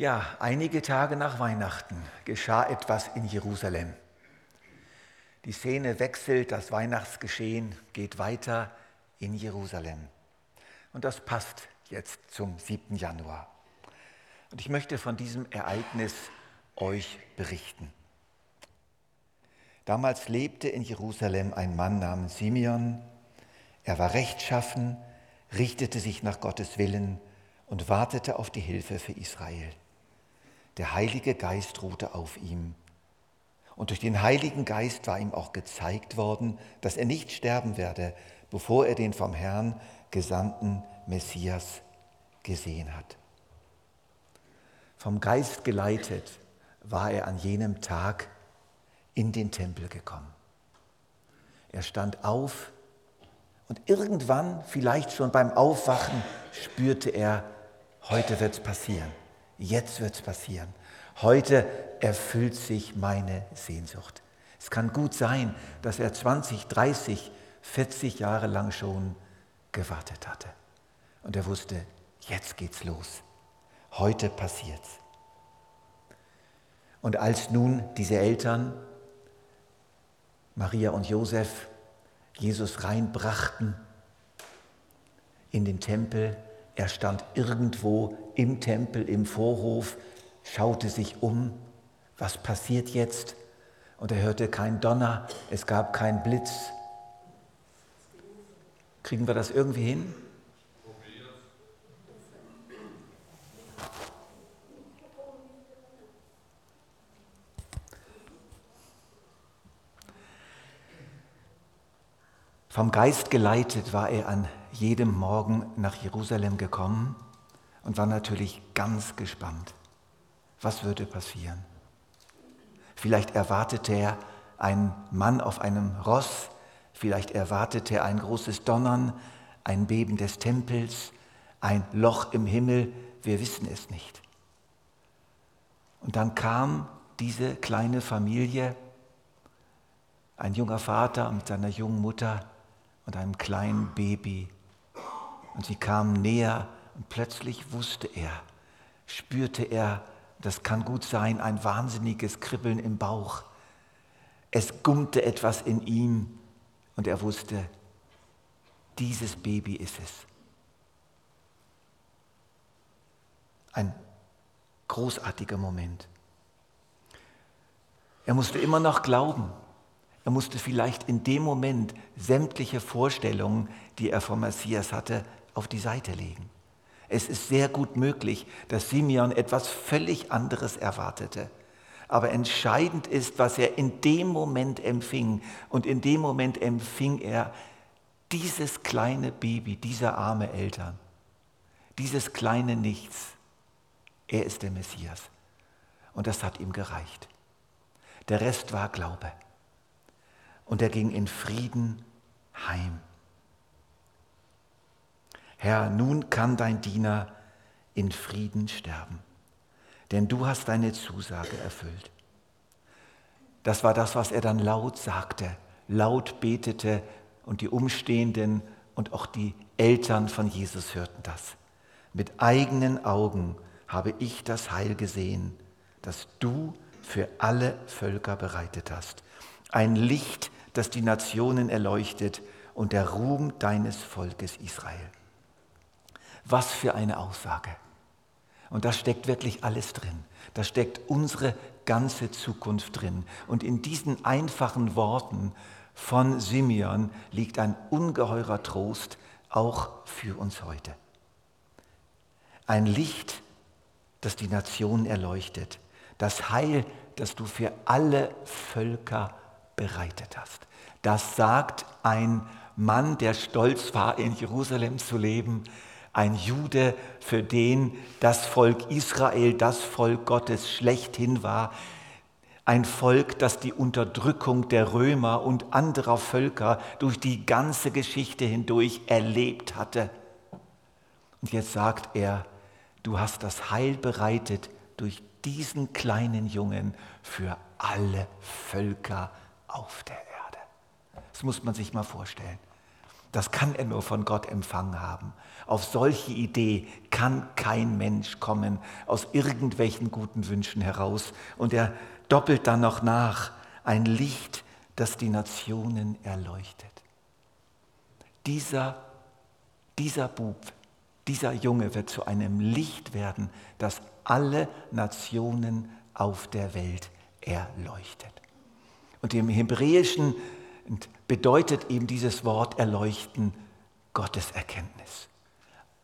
Ja, einige Tage nach Weihnachten geschah etwas in Jerusalem. Die Szene wechselt, das Weihnachtsgeschehen geht weiter in Jerusalem. Und das passt jetzt zum 7. Januar. Und ich möchte von diesem Ereignis euch berichten. Damals lebte in Jerusalem ein Mann namens Simeon. Er war rechtschaffen, richtete sich nach Gottes Willen und wartete auf die Hilfe für Israel. Der Heilige Geist ruhte auf ihm. Und durch den Heiligen Geist war ihm auch gezeigt worden, dass er nicht sterben werde, bevor er den vom Herrn gesandten Messias gesehen hat. Vom Geist geleitet war er an jenem Tag in den Tempel gekommen. Er stand auf und irgendwann, vielleicht schon beim Aufwachen, spürte er, heute wird es passieren, jetzt wird es passieren. Heute erfüllt sich meine Sehnsucht. Es kann gut sein, dass er 20, 30, 40 Jahre lang schon gewartet hatte. Und er wusste, jetzt geht's los. Heute passiert's. Und als nun diese Eltern, Maria und Josef, Jesus reinbrachten in den Tempel, er stand irgendwo im Tempel, im Vorhof, schaute sich um, was passiert jetzt? Und er hörte kein Donner, es gab keinen Blitz. Kriegen wir das irgendwie hin? Vom Geist geleitet war er an jedem Morgen nach Jerusalem gekommen und war natürlich ganz gespannt. Was würde passieren? Vielleicht erwartete er einen Mann auf einem Ross, vielleicht erwartete er ein großes Donnern, ein Beben des Tempels, ein Loch im Himmel, wir wissen es nicht. Und dann kam diese kleine Familie, ein junger Vater mit seiner jungen Mutter, und einem kleinen Baby. Und sie kamen näher und plötzlich wusste er, spürte er, das kann gut sein, ein wahnsinniges Kribbeln im Bauch. Es gummte etwas in ihm und er wusste, dieses Baby ist es. Ein großartiger Moment. Er musste immer noch glauben, er musste vielleicht in dem Moment sämtliche Vorstellungen, die er vom Messias hatte, auf die Seite legen. Es ist sehr gut möglich, dass Simeon etwas völlig anderes erwartete. Aber entscheidend ist, was er in dem Moment empfing. Und in dem Moment empfing er dieses kleine Baby, diese arme Eltern, dieses kleine Nichts. Er ist der Messias. Und das hat ihm gereicht. Der Rest war Glaube und er ging in Frieden heim. Herr, nun kann dein Diener in Frieden sterben, denn du hast deine Zusage erfüllt. Das war das, was er dann laut sagte, laut betete und die Umstehenden und auch die Eltern von Jesus hörten das. Mit eigenen Augen habe ich das Heil gesehen, das du für alle Völker bereitet hast. Ein Licht, das die Nationen erleuchtet und der Ruhm deines Volkes Israel. Was für eine Aussage. Und da steckt wirklich alles drin. Da steckt unsere ganze Zukunft drin. Und in diesen einfachen Worten von Simeon liegt ein ungeheurer Trost auch für uns heute. Ein Licht, das die Nationen erleuchtet. Das Heil, das du für alle Völker bereitet hast. Das sagt ein Mann, der stolz war, in Jerusalem zu leben, ein Jude, für den das Volk Israel, das Volk Gottes schlechthin war, ein Volk, das die Unterdrückung der Römer und anderer Völker durch die ganze Geschichte hindurch erlebt hatte. Und jetzt sagt er, du hast das Heil bereitet durch diesen kleinen Jungen für alle Völker auf der Erde. Das muss man sich mal vorstellen. Das kann er nur von Gott empfangen haben. Auf solche Idee kann kein Mensch kommen aus irgendwelchen guten Wünschen heraus. Und er doppelt dann noch nach, ein Licht, das die Nationen erleuchtet. Dieser, dieser Bub, dieser Junge wird zu einem Licht werden, das alle Nationen auf der Welt erleuchtet. Und im Hebräischen bedeutet eben dieses Wort erleuchten Gottes Erkenntnis.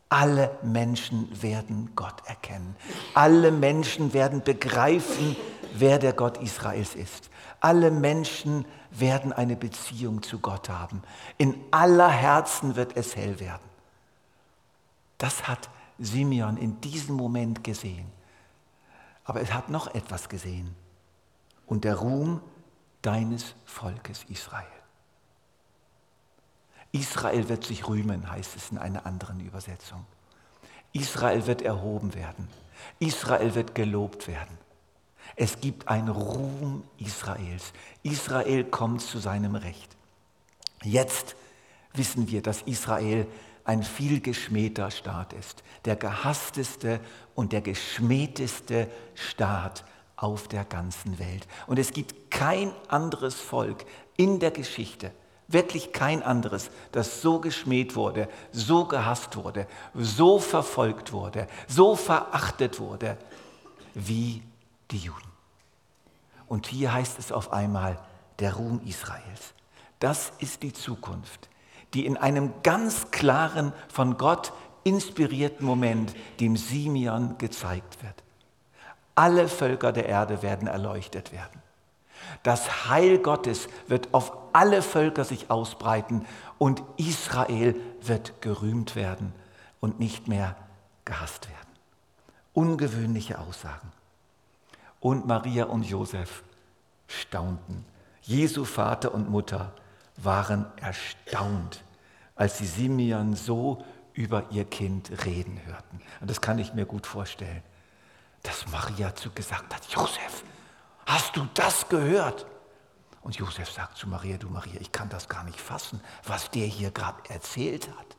Alle Menschen werden Gott erkennen. Alle Menschen werden begreifen, wer der Gott Israels ist. Alle Menschen werden eine Beziehung zu Gott haben. In aller Herzen wird es hell werden. Das hat Simeon in diesem Moment gesehen. Aber es hat noch etwas gesehen. Und der Ruhm deines Volkes Israel. Israel wird sich rühmen, heißt es in einer anderen Übersetzung. Israel wird erhoben werden. Israel wird gelobt werden. Es gibt einen Ruhm Israels. Israel kommt zu seinem Recht. Jetzt wissen wir, dass Israel ein vielgeschmähter Staat ist, der gehassteste und der geschmähteste Staat auf der ganzen Welt. Und es gibt kein anderes Volk in der Geschichte, wirklich kein anderes, das so geschmäht wurde, so gehasst wurde, so verfolgt wurde, so verachtet wurde wie die Juden. Und hier heißt es auf einmal der Ruhm Israels. Das ist die Zukunft, die in einem ganz klaren, von Gott inspirierten Moment dem Simeon gezeigt wird. Alle Völker der Erde werden erleuchtet werden. Das Heil Gottes wird auf alle Völker sich ausbreiten und Israel wird gerühmt werden und nicht mehr gehasst werden. Ungewöhnliche Aussagen. Und Maria und Josef staunten. Jesu Vater und Mutter waren erstaunt, als sie Simeon so über ihr Kind reden hörten. Und das kann ich mir gut vorstellen dass Maria zu gesagt hat, Josef, hast du das gehört? Und Josef sagt zu Maria, du Maria, ich kann das gar nicht fassen, was der hier gerade erzählt hat.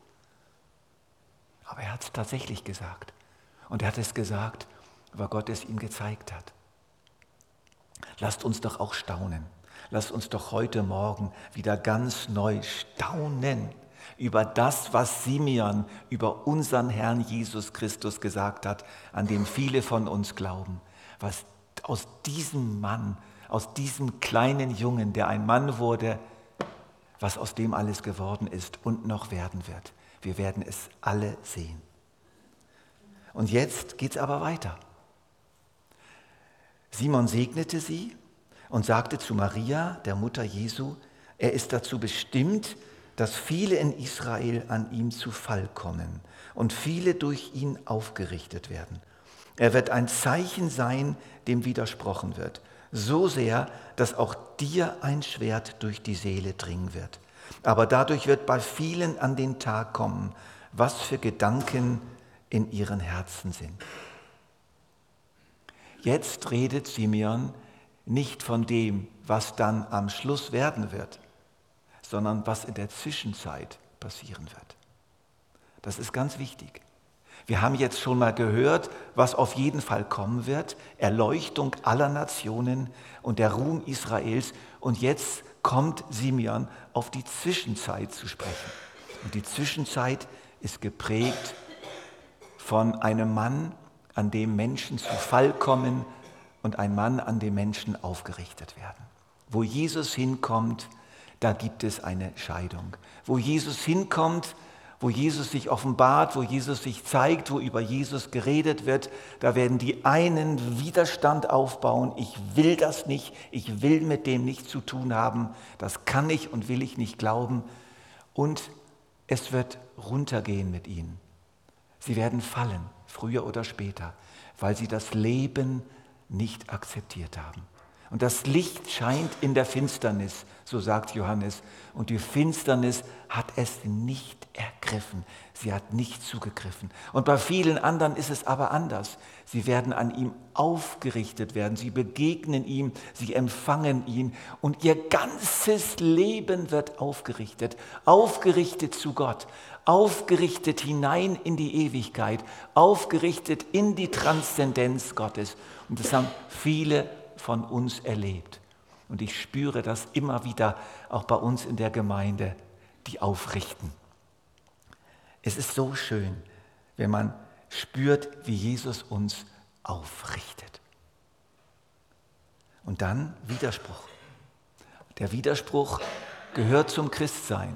Aber er hat es tatsächlich gesagt. Und er hat es gesagt, weil Gott es ihm gezeigt hat. Lasst uns doch auch staunen. Lasst uns doch heute Morgen wieder ganz neu staunen über das, was Simeon über unseren Herrn Jesus Christus gesagt hat, an dem viele von uns glauben. Was aus diesem Mann, aus diesem kleinen Jungen, der ein Mann wurde, was aus dem alles geworden ist und noch werden wird. Wir werden es alle sehen. Und jetzt geht es aber weiter. Simon segnete sie und sagte zu Maria, der Mutter Jesu, er ist dazu bestimmt, dass viele in Israel an ihm zu Fall kommen und viele durch ihn aufgerichtet werden. Er wird ein Zeichen sein, dem widersprochen wird, so sehr, dass auch dir ein Schwert durch die Seele dringen wird. Aber dadurch wird bei vielen an den Tag kommen, was für Gedanken in ihren Herzen sind. Jetzt redet Simeon nicht von dem, was dann am Schluss werden wird, sondern was in der Zwischenzeit passieren wird. Das ist ganz wichtig. Wir haben jetzt schon mal gehört, was auf jeden Fall kommen wird. Erleuchtung aller Nationen und der Ruhm Israels. Und jetzt kommt Simeon auf die Zwischenzeit zu sprechen. Und die Zwischenzeit ist geprägt von einem Mann, an dem Menschen zu Fall kommen und ein Mann, an dem Menschen aufgerichtet werden. Wo Jesus hinkommt, da gibt es eine Scheidung. Wo Jesus hinkommt, wo Jesus sich offenbart, wo Jesus sich zeigt, wo über Jesus geredet wird, da werden die einen Widerstand aufbauen. Ich will das nicht, ich will mit dem nichts zu tun haben, das kann ich und will ich nicht glauben. Und es wird runtergehen mit ihnen. Sie werden fallen, früher oder später, weil sie das Leben nicht akzeptiert haben. Und das Licht scheint in der Finsternis, so sagt Johannes. Und die Finsternis hat es nicht ergriffen. Sie hat nicht zugegriffen. Und bei vielen anderen ist es aber anders. Sie werden an ihm aufgerichtet werden. Sie begegnen ihm, sie empfangen ihn und ihr ganzes Leben wird aufgerichtet. Aufgerichtet zu Gott, aufgerichtet hinein in die Ewigkeit, aufgerichtet in die Transzendenz Gottes. Und das haben viele von uns erlebt. Und ich spüre das immer wieder auch bei uns in der Gemeinde, die aufrichten. Es ist so schön, wenn man spürt, wie Jesus uns aufrichtet. Und dann Widerspruch. Der Widerspruch gehört zum Christsein.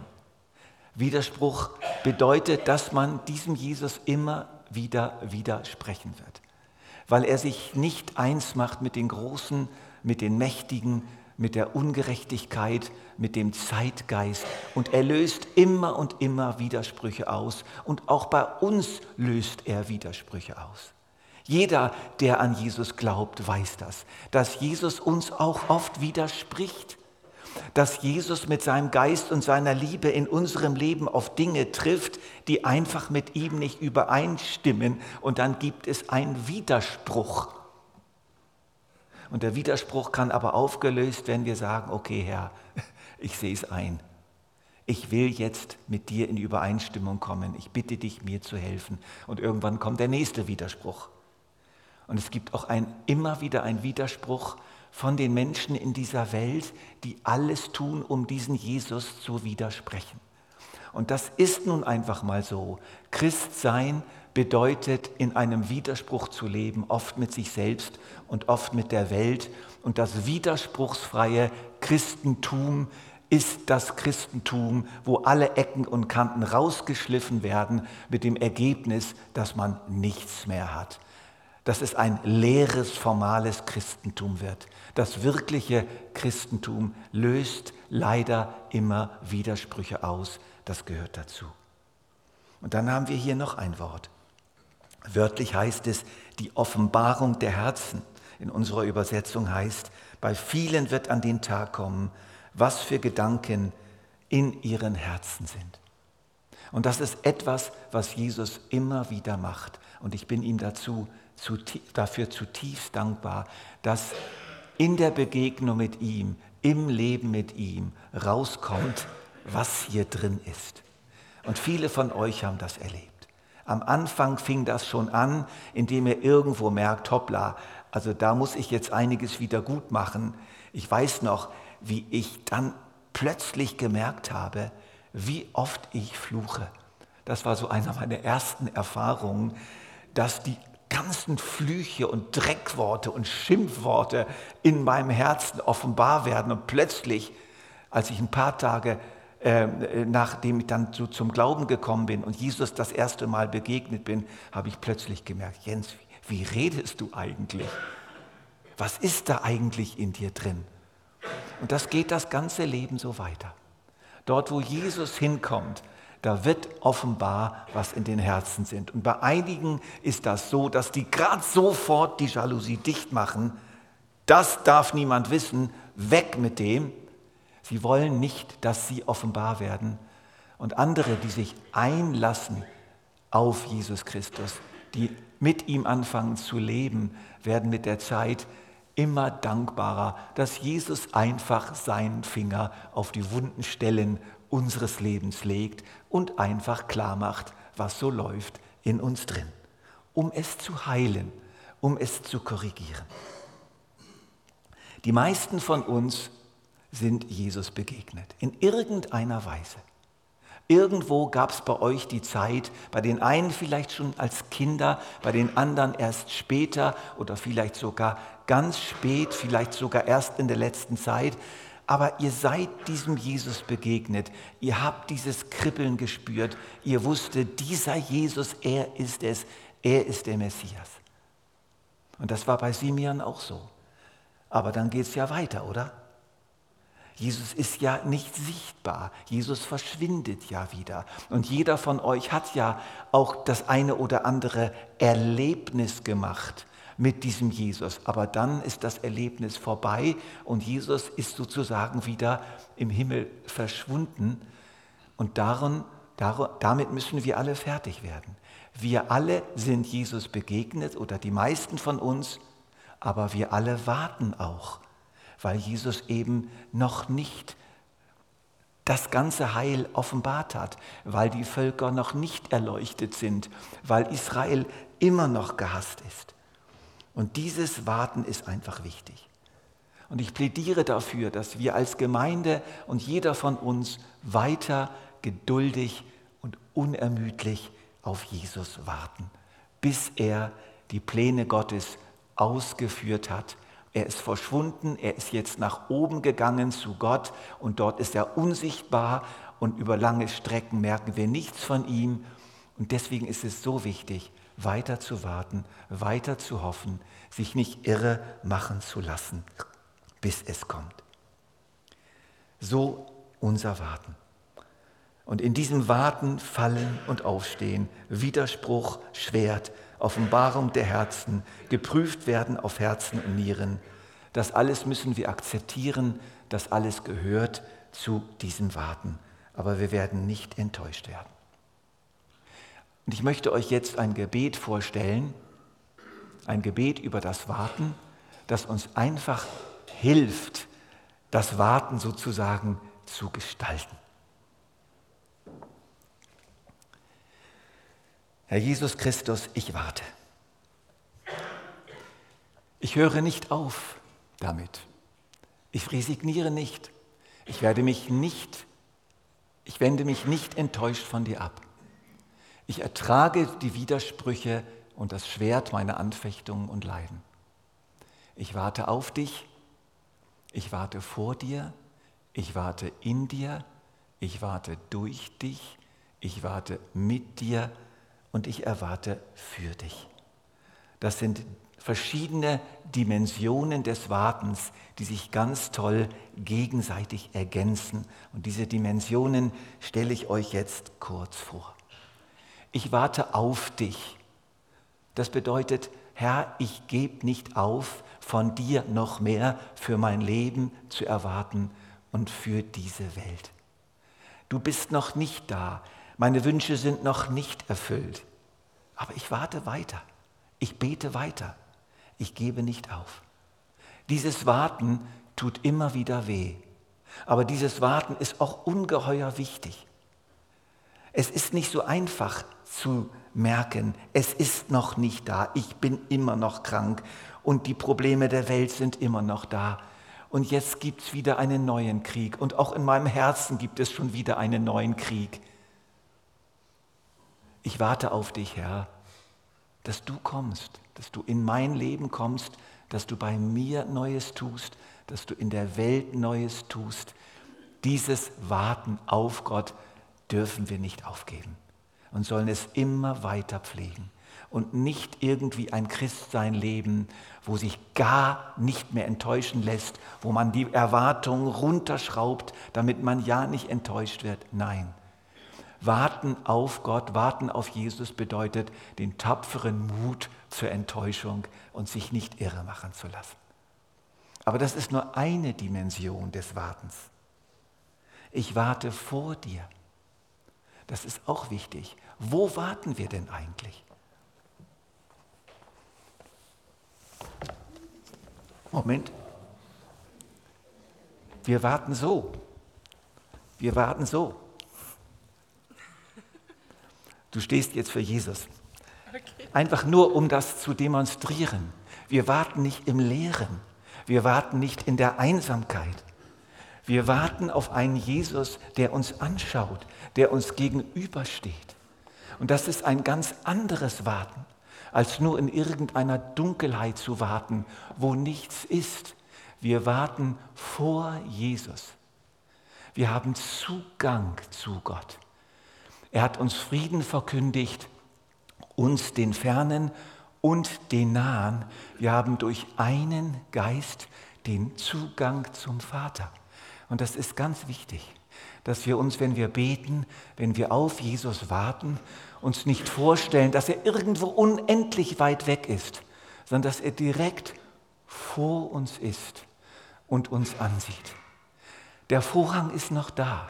Widerspruch bedeutet, dass man diesem Jesus immer wieder widersprechen wird, weil er sich nicht eins macht mit den Großen, mit den Mächtigen, mit der Ungerechtigkeit, mit dem Zeitgeist. Und er löst immer und immer Widersprüche aus. Und auch bei uns löst er Widersprüche aus. Jeder, der an Jesus glaubt, weiß das, dass Jesus uns auch oft widerspricht, dass Jesus mit seinem Geist und seiner Liebe in unserem Leben auf Dinge trifft, die einfach mit ihm nicht übereinstimmen und dann gibt es einen Widerspruch. Und der Widerspruch kann aber aufgelöst, wenn wir sagen, okay Herr, ich sehe es ein. Ich will jetzt mit dir in Übereinstimmung kommen. Ich bitte dich, mir zu helfen. Und irgendwann kommt der nächste Widerspruch. Und es gibt auch ein, immer wieder einen Widerspruch von den Menschen in dieser Welt, die alles tun, um diesen Jesus zu widersprechen. Und das ist nun einfach mal so. Christsein bedeutet, in einem Widerspruch zu leben, oft mit sich selbst und oft mit der Welt. Und das widerspruchsfreie Christentum ist das Christentum, wo alle Ecken und Kanten rausgeschliffen werden mit dem Ergebnis, dass man nichts mehr hat. Dass es ein leeres, formales Christentum wird. Das wirkliche Christentum löst leider immer Widersprüche aus. Das gehört dazu. Und dann haben wir hier noch ein Wort. Wörtlich heißt es die Offenbarung der Herzen. In unserer Übersetzung heißt, bei vielen wird an den Tag kommen, was für Gedanken in ihren Herzen sind. Und das ist etwas, was Jesus immer wieder macht. Und ich bin ihm dazu, dafür zutiefst dankbar, dass in der Begegnung mit ihm, im Leben mit ihm rauskommt, was hier drin ist. Und viele von euch haben das erlebt. Am Anfang fing das schon an, indem ihr irgendwo merkt, hoppla, also da muss ich jetzt einiges wieder gut machen. Ich weiß noch, wie ich dann plötzlich gemerkt habe, wie oft ich fluche. Das war so einer meiner ersten Erfahrungen, dass die ganzen Flüche und Dreckworte und Schimpfworte in meinem Herzen offenbar werden und plötzlich, als ich ein paar Tage äh, nachdem ich dann so zum Glauben gekommen bin und Jesus das erste Mal begegnet bin, habe ich plötzlich gemerkt, Jens, wie, wie redest du eigentlich? Was ist da eigentlich in dir drin? Und das geht das ganze Leben so weiter. Dort, wo Jesus hinkommt, da wird offenbar, was in den Herzen sind. Und bei einigen ist das so, dass die gerade sofort die Jalousie dicht machen. Das darf niemand wissen, weg mit dem. Sie wollen nicht, dass sie offenbar werden. Und andere, die sich einlassen auf Jesus Christus, die mit ihm anfangen zu leben, werden mit der Zeit immer dankbarer, dass Jesus einfach seinen Finger auf die wunden Stellen unseres Lebens legt und einfach klar macht, was so läuft in uns drin, um es zu heilen, um es zu korrigieren. Die meisten von uns sind Jesus begegnet. In irgendeiner Weise. Irgendwo gab es bei euch die Zeit, bei den einen vielleicht schon als Kinder, bei den anderen erst später oder vielleicht sogar ganz spät, vielleicht sogar erst in der letzten Zeit. Aber ihr seid diesem Jesus begegnet. Ihr habt dieses Kribbeln gespürt. Ihr wusstet, dieser Jesus, er ist es. Er ist der Messias. Und das war bei Simeon auch so. Aber dann geht es ja weiter, oder? Jesus ist ja nicht sichtbar. Jesus verschwindet ja wieder. Und jeder von euch hat ja auch das eine oder andere Erlebnis gemacht, mit diesem Jesus. Aber dann ist das Erlebnis vorbei und Jesus ist sozusagen wieder im Himmel verschwunden. Und darum, damit müssen wir alle fertig werden. Wir alle sind Jesus begegnet oder die meisten von uns, aber wir alle warten auch, weil Jesus eben noch nicht das ganze Heil offenbart hat, weil die Völker noch nicht erleuchtet sind, weil Israel immer noch gehasst ist. Und dieses Warten ist einfach wichtig. Und ich plädiere dafür, dass wir als Gemeinde und jeder von uns weiter geduldig und unermüdlich auf Jesus warten, bis er die Pläne Gottes ausgeführt hat. Er ist verschwunden, er ist jetzt nach oben gegangen zu Gott und dort ist er unsichtbar und über lange Strecken merken wir nichts von ihm. Und deswegen ist es so wichtig, weiter zu warten, weiter zu hoffen, sich nicht irre machen zu lassen, bis es kommt. So unser Warten. Und in diesem Warten, Fallen und Aufstehen, Widerspruch, Schwert, Offenbarung der Herzen, geprüft werden auf Herzen und Nieren, das alles müssen wir akzeptieren, das alles gehört zu diesem Warten. Aber wir werden nicht enttäuscht werden. Und ich möchte euch jetzt ein Gebet vorstellen, ein Gebet über das Warten, das uns einfach hilft, das Warten sozusagen zu gestalten. Herr Jesus Christus, ich warte. Ich höre nicht auf damit. Ich resigniere nicht. Ich werde mich nicht, ich wende mich nicht enttäuscht von dir ab. Ich ertrage die Widersprüche und das Schwert meiner Anfechtungen und Leiden. Ich warte auf dich, ich warte vor dir, ich warte in dir, ich warte durch dich, ich warte mit dir und ich erwarte für dich. Das sind verschiedene Dimensionen des Wartens, die sich ganz toll gegenseitig ergänzen. Und diese Dimensionen stelle ich euch jetzt kurz vor ich warte auf dich. Das bedeutet, Herr, ich gebe nicht auf, von dir noch mehr für mein Leben zu erwarten und für diese Welt. Du bist noch nicht da, meine Wünsche sind noch nicht erfüllt, aber ich warte weiter, ich bete weiter, ich gebe nicht auf. Dieses Warten tut immer wieder weh, aber dieses Warten ist auch ungeheuer wichtig. Es ist nicht so einfach, zu merken, es ist noch nicht da, ich bin immer noch krank und die Probleme der Welt sind immer noch da. Und jetzt gibt es wieder einen neuen Krieg und auch in meinem Herzen gibt es schon wieder einen neuen Krieg. Ich warte auf dich, Herr, dass du kommst, dass du in mein Leben kommst, dass du bei mir Neues tust, dass du in der Welt Neues tust. Dieses Warten auf Gott dürfen wir nicht aufgeben und sollen es immer weiter pflegen und nicht irgendwie ein Christsein leben, wo sich gar nicht mehr enttäuschen lässt, wo man die Erwartungen runterschraubt, damit man ja nicht enttäuscht wird. Nein. Warten auf Gott, warten auf Jesus bedeutet den tapferen Mut zur Enttäuschung und sich nicht irre machen zu lassen. Aber das ist nur eine Dimension des Wartens. Ich warte vor dir. Das ist auch wichtig. Wo warten wir denn eigentlich? Moment. Wir warten so. Wir warten so. Du stehst jetzt für Jesus. Einfach nur, um das zu demonstrieren. Wir warten nicht im Leeren. Wir warten nicht in der Einsamkeit. Wir warten auf einen Jesus, der uns anschaut, der uns gegenübersteht. Und das ist ein ganz anderes Warten, als nur in irgendeiner Dunkelheit zu warten, wo nichts ist. Wir warten vor Jesus. Wir haben Zugang zu Gott. Er hat uns Frieden verkündigt, uns den Fernen und den Nahen. Wir haben durch einen Geist den Zugang zum Vater. Und das ist ganz wichtig dass wir uns, wenn wir beten, wenn wir auf Jesus warten, uns nicht vorstellen, dass er irgendwo unendlich weit weg ist, sondern dass er direkt vor uns ist und uns ansieht. Der Vorhang ist noch da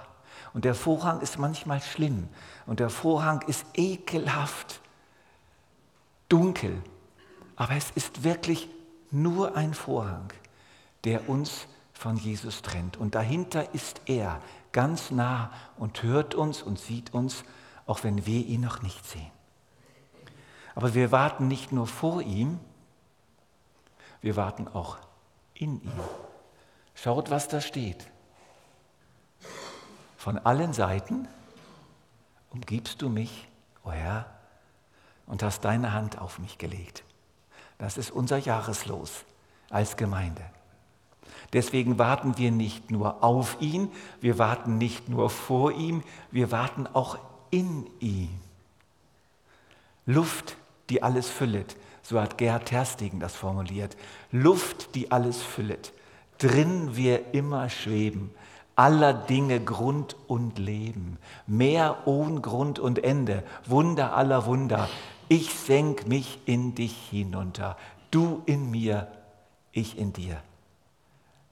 und der Vorhang ist manchmal schlimm und der Vorhang ist ekelhaft dunkel, aber es ist wirklich nur ein Vorhang, der uns von Jesus trennt. Und dahinter ist er ganz nah und hört uns und sieht uns, auch wenn wir ihn noch nicht sehen. Aber wir warten nicht nur vor ihm, wir warten auch in ihm. Schaut, was da steht. Von allen Seiten umgibst du mich, o oh Herr, und hast deine Hand auf mich gelegt. Das ist unser Jahreslos als Gemeinde. Deswegen warten wir nicht nur auf ihn, wir warten nicht nur vor ihm, wir warten auch in ihm. Luft, die alles füllet, so hat Gerhard Terstegen das formuliert. Luft, die alles füllet, drin wir immer schweben, aller Dinge Grund und Leben, Meer ohne Grund und Ende, Wunder aller Wunder. Ich senk mich in dich hinunter, du in mir, ich in dir.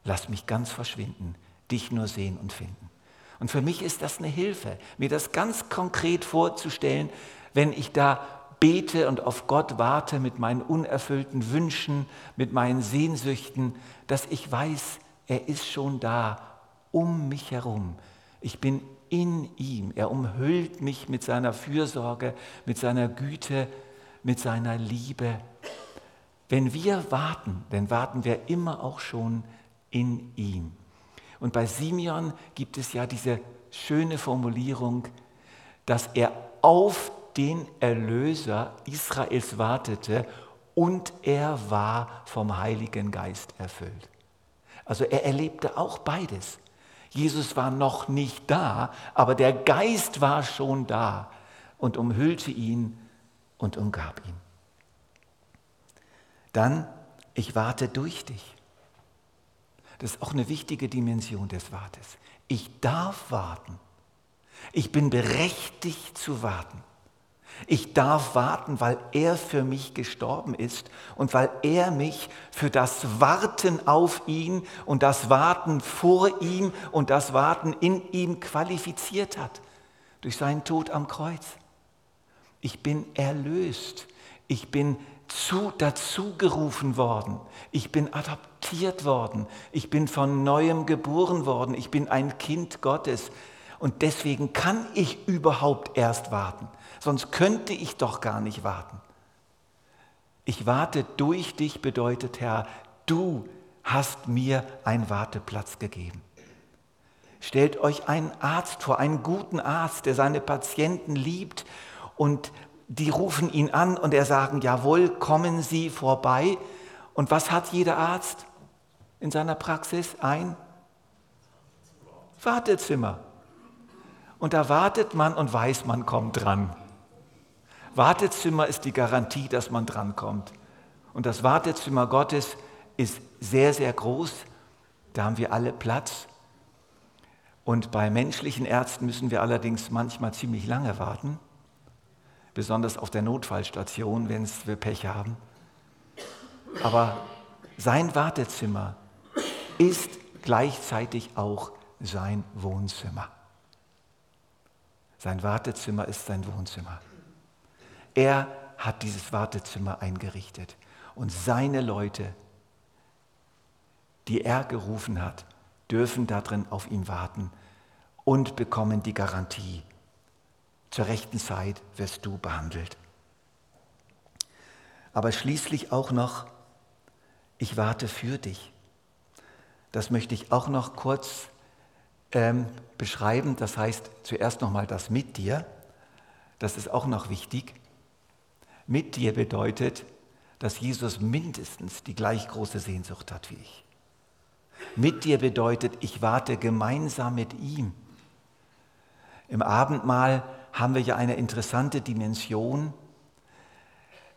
Lass mich ganz verschwinden, dich nur sehen und finden. Und für mich ist das eine Hilfe, mir das ganz konkret vorzustellen, wenn ich da bete und auf Gott warte mit meinen unerfüllten Wünschen, mit meinen Sehnsüchten, dass ich weiß, er ist schon da um mich herum. Ich bin in ihm. Er umhüllt mich mit seiner Fürsorge, mit seiner Güte, mit seiner Liebe. Wenn wir warten, dann warten wir immer auch schon in ihm. Und bei Simeon gibt es ja diese schöne Formulierung, dass er auf den Erlöser Israels wartete und er war vom Heiligen Geist erfüllt. Also er erlebte auch beides. Jesus war noch nicht da, aber der Geist war schon da und umhüllte ihn und umgab ihn. Dann, ich warte durch dich. Das ist auch eine wichtige Dimension des Wartes. Ich darf warten. Ich bin berechtigt zu warten. Ich darf warten, weil er für mich gestorben ist und weil er mich für das Warten auf ihn und das Warten vor ihm und das Warten in ihm qualifiziert hat durch seinen Tod am Kreuz. Ich bin erlöst. Ich bin zu, dazu gerufen worden. Ich bin adoptiert worden. Ich bin von neuem geboren worden. Ich bin ein Kind Gottes. Und deswegen kann ich überhaupt erst warten. Sonst könnte ich doch gar nicht warten. Ich warte durch dich bedeutet, Herr, du hast mir einen Warteplatz gegeben. Stellt euch einen Arzt vor, einen guten Arzt, der seine Patienten liebt und die rufen ihn an und er sagen, jawohl, kommen Sie vorbei. Und was hat jeder Arzt in seiner Praxis? Ein Wartezimmer. Und da wartet man und weiß, man kommt dran. Wartezimmer ist die Garantie, dass man drankommt. Und das Wartezimmer Gottes ist sehr, sehr groß. Da haben wir alle Platz. Und bei menschlichen Ärzten müssen wir allerdings manchmal ziemlich lange warten besonders auf der Notfallstation, wenn wir Pech haben. Aber sein Wartezimmer ist gleichzeitig auch sein Wohnzimmer. Sein Wartezimmer ist sein Wohnzimmer. Er hat dieses Wartezimmer eingerichtet und seine Leute, die er gerufen hat, dürfen darin auf ihn warten und bekommen die Garantie, zur rechten Zeit wirst du behandelt. Aber schließlich auch noch, ich warte für dich. Das möchte ich auch noch kurz ähm, beschreiben. Das heißt zuerst nochmal das mit dir. Das ist auch noch wichtig. Mit dir bedeutet, dass Jesus mindestens die gleich große Sehnsucht hat wie ich. Mit dir bedeutet, ich warte gemeinsam mit ihm. Im Abendmahl haben wir ja eine interessante Dimension,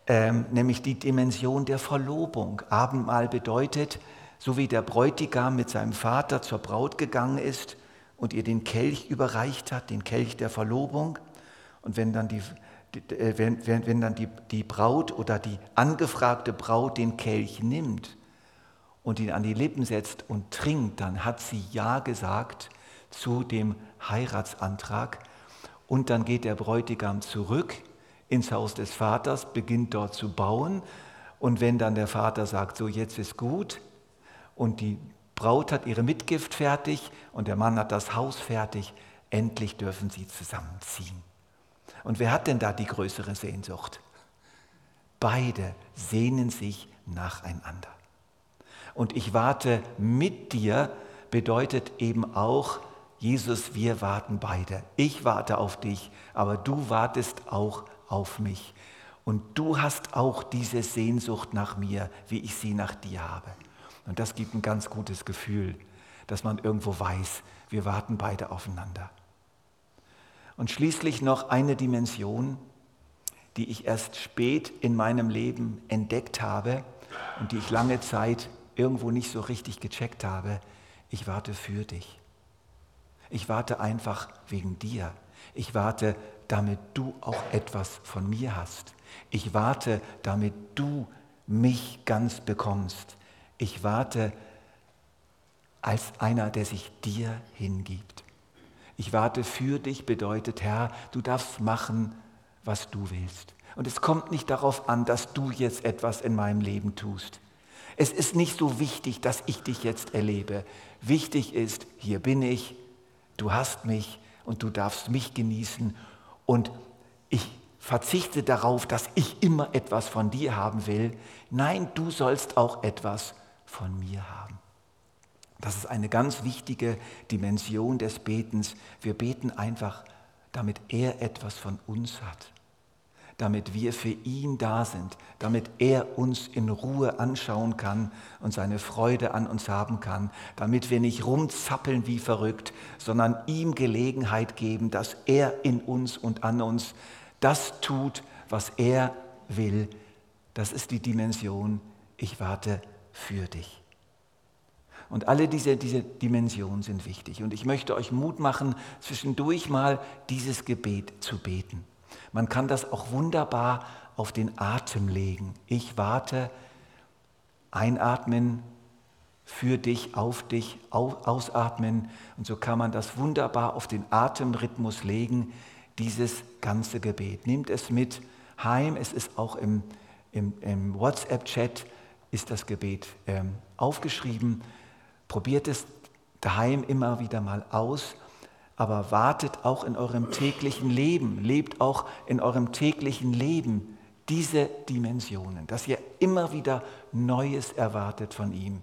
ähm, nämlich die Dimension der Verlobung. Abendmahl bedeutet, so wie der Bräutigam mit seinem Vater zur Braut gegangen ist und ihr den Kelch überreicht hat, den Kelch der Verlobung, und wenn dann die, wenn, wenn, wenn dann die, die Braut oder die angefragte Braut den Kelch nimmt und ihn an die Lippen setzt und trinkt, dann hat sie Ja gesagt zu dem Heiratsantrag. Und dann geht der Bräutigam zurück ins Haus des Vaters, beginnt dort zu bauen. Und wenn dann der Vater sagt, so jetzt ist gut, und die Braut hat ihre Mitgift fertig und der Mann hat das Haus fertig, endlich dürfen sie zusammenziehen. Und wer hat denn da die größere Sehnsucht? Beide sehnen sich nacheinander. Und ich warte mit dir bedeutet eben auch, Jesus, wir warten beide. Ich warte auf dich, aber du wartest auch auf mich. Und du hast auch diese Sehnsucht nach mir, wie ich sie nach dir habe. Und das gibt ein ganz gutes Gefühl, dass man irgendwo weiß, wir warten beide aufeinander. Und schließlich noch eine Dimension, die ich erst spät in meinem Leben entdeckt habe und die ich lange Zeit irgendwo nicht so richtig gecheckt habe. Ich warte für dich. Ich warte einfach wegen dir. Ich warte, damit du auch etwas von mir hast. Ich warte, damit du mich ganz bekommst. Ich warte als einer, der sich dir hingibt. Ich warte für dich bedeutet, Herr, du darfst machen, was du willst. Und es kommt nicht darauf an, dass du jetzt etwas in meinem Leben tust. Es ist nicht so wichtig, dass ich dich jetzt erlebe. Wichtig ist, hier bin ich, du hast mich und du darfst mich genießen. Und ich verzichte darauf, dass ich immer etwas von dir haben will. Nein, du sollst auch etwas von mir haben. Das ist eine ganz wichtige Dimension des Betens. Wir beten einfach, damit er etwas von uns hat damit wir für ihn da sind, damit er uns in Ruhe anschauen kann und seine Freude an uns haben kann, damit wir nicht rumzappeln wie verrückt, sondern ihm Gelegenheit geben, dass er in uns und an uns das tut, was er will. Das ist die Dimension, ich warte für dich. Und alle diese, diese Dimensionen sind wichtig. Und ich möchte euch Mut machen, zwischendurch mal dieses Gebet zu beten. Man kann das auch wunderbar auf den Atem legen. Ich warte, einatmen, für dich, auf dich, ausatmen. Und so kann man das wunderbar auf den Atemrhythmus legen, dieses ganze Gebet. Nehmt es mit heim. Es ist auch im, im, im WhatsApp-Chat ist das Gebet ähm, aufgeschrieben. Probiert es daheim immer wieder mal aus aber wartet auch in eurem täglichen Leben, lebt auch in eurem täglichen Leben diese Dimensionen, dass ihr immer wieder Neues erwartet von ihm.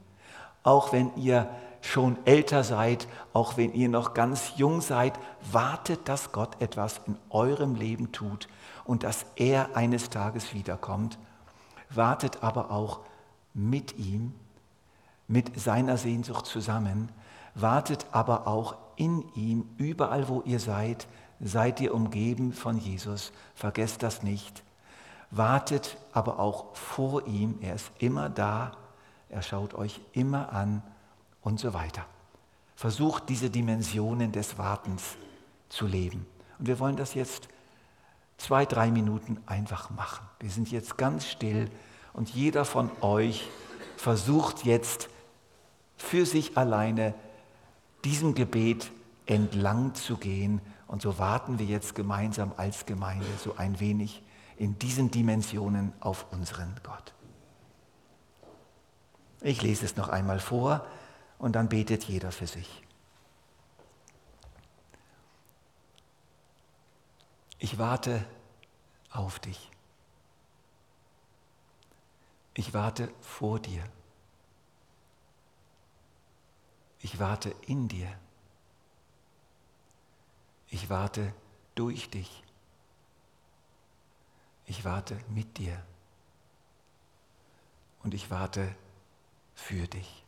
Auch wenn ihr schon älter seid, auch wenn ihr noch ganz jung seid, wartet, dass Gott etwas in eurem Leben tut und dass er eines Tages wiederkommt. Wartet aber auch mit ihm, mit seiner Sehnsucht zusammen, wartet aber auch in ihm, überall wo ihr seid, seid ihr umgeben von Jesus. Vergesst das nicht. Wartet aber auch vor ihm. Er ist immer da. Er schaut euch immer an und so weiter. Versucht diese Dimensionen des Wartens zu leben. Und wir wollen das jetzt zwei, drei Minuten einfach machen. Wir sind jetzt ganz still und jeder von euch versucht jetzt für sich alleine diesem Gebet entlang zu gehen. Und so warten wir jetzt gemeinsam als Gemeinde so ein wenig in diesen Dimensionen auf unseren Gott. Ich lese es noch einmal vor und dann betet jeder für sich. Ich warte auf dich. Ich warte vor dir. Ich warte in dir. Ich warte durch dich. Ich warte mit dir. Und ich warte für dich.